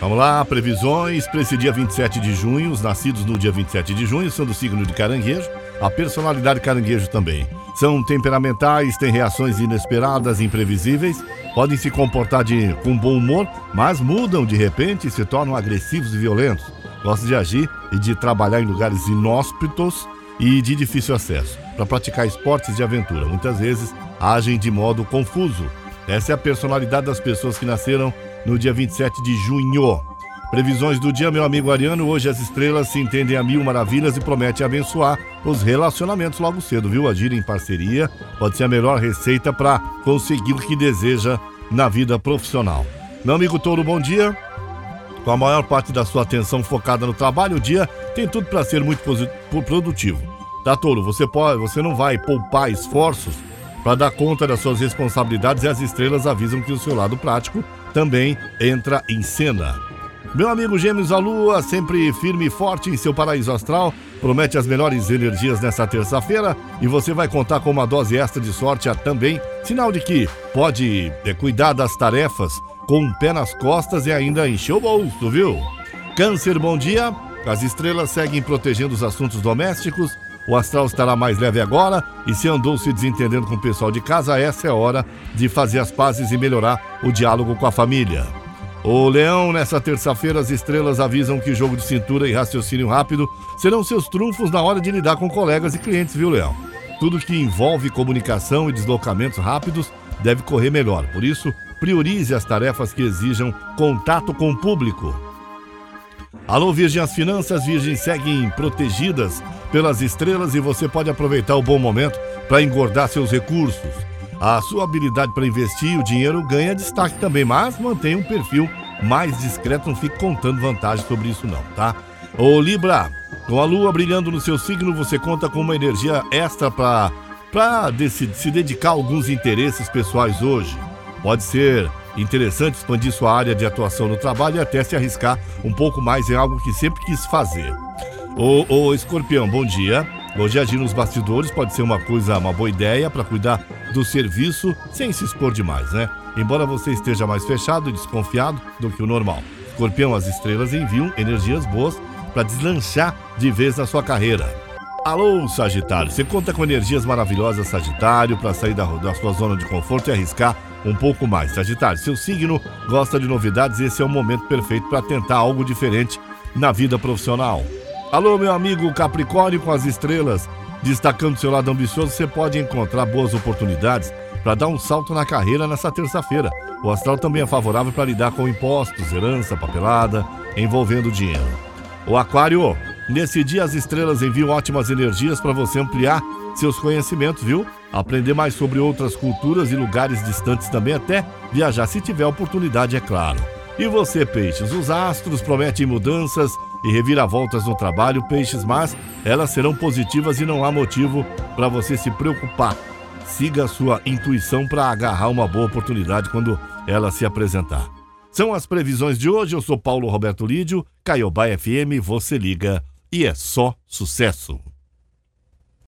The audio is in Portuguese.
Vamos lá, previsões para esse dia 27 de junho. Os nascidos no dia 27 de junho são do signo de caranguejo, a personalidade caranguejo também. São temperamentais, têm reações inesperadas, imprevisíveis, podem se comportar de, com bom humor, mas mudam de repente e se tornam agressivos e violentos. Gostam de agir e de trabalhar em lugares inóspitos e de difícil acesso, para praticar esportes de aventura. Muitas vezes agem de modo confuso. Essa é a personalidade das pessoas que nasceram no dia 27 de junho. Previsões do dia, meu amigo Ariano. Hoje as estrelas se entendem a mil maravilhas e prometem abençoar os relacionamentos logo cedo, viu? Agir em parceria pode ser a melhor receita para conseguir o que deseja na vida profissional. Meu amigo Touro, bom dia. Com a maior parte da sua atenção focada no trabalho, o dia tem tudo para ser muito produtivo. Tá, Touro? Você, pode, você não vai poupar esforços para dar conta das suas responsabilidades as estrelas avisam que o seu lado prático também entra em cena. Meu amigo Gêmeos, a Lua, sempre firme e forte em seu paraíso astral, promete as melhores energias nessa terça-feira e você vai contar com uma dose extra de sorte também, sinal de que pode é, cuidar das tarefas com um pé nas costas e ainda encher o bolso, viu? Câncer, bom dia. As estrelas seguem protegendo os assuntos domésticos. O astral estará mais leve agora e se andou se desentendendo com o pessoal de casa, essa é a hora de fazer as pazes e melhorar o diálogo com a família. O Leão, nessa terça-feira, as estrelas avisam que jogo de cintura e raciocínio rápido serão seus trunfos na hora de lidar com colegas e clientes, viu, Leão? Tudo que envolve comunicação e deslocamentos rápidos deve correr melhor. Por isso, priorize as tarefas que exijam contato com o público. Alô, Virgem, as finanças Virgem seguem protegidas pelas estrelas e você pode aproveitar o bom momento para engordar seus recursos. A sua habilidade para investir o dinheiro ganha destaque também, mas mantenha um perfil mais discreto, não fique contando vantagem sobre isso não, tá? Ô Libra, com a lua brilhando no seu signo, você conta com uma energia extra para para se dedicar a alguns interesses pessoais hoje. Pode ser interessante expandir sua área de atuação no trabalho e até se arriscar um pouco mais em algo que sempre quis fazer. Ô, ô escorpião, bom dia. Hoje agir nos bastidores pode ser uma coisa, uma boa ideia para cuidar do serviço sem se expor demais, né? Embora você esteja mais fechado e desconfiado do que o normal. Escorpião, as estrelas enviam energias boas para deslanchar de vez na sua carreira. Alô, Sagitário, você conta com energias maravilhosas, Sagitário, para sair da, da sua zona de conforto e arriscar um pouco mais. Sagitário, seu signo gosta de novidades e esse é o momento perfeito para tentar algo diferente na vida profissional. Alô, meu amigo Capricórnio com as estrelas. Destacando seu lado ambicioso, você pode encontrar boas oportunidades para dar um salto na carreira nessa terça-feira. O astral também é favorável para lidar com impostos, herança, papelada, envolvendo dinheiro. O Aquário, nesse dia as estrelas enviam ótimas energias para você ampliar seus conhecimentos, viu? Aprender mais sobre outras culturas e lugares distantes também, até viajar se tiver oportunidade, é claro. E você, peixes? Os astros prometem mudanças e reviravoltas no trabalho, peixes, mas elas serão positivas e não há motivo para você se preocupar. Siga a sua intuição para agarrar uma boa oportunidade quando ela se apresentar. São as previsões de hoje. Eu sou Paulo Roberto Lídio, Caiobá FM, você liga e é só sucesso.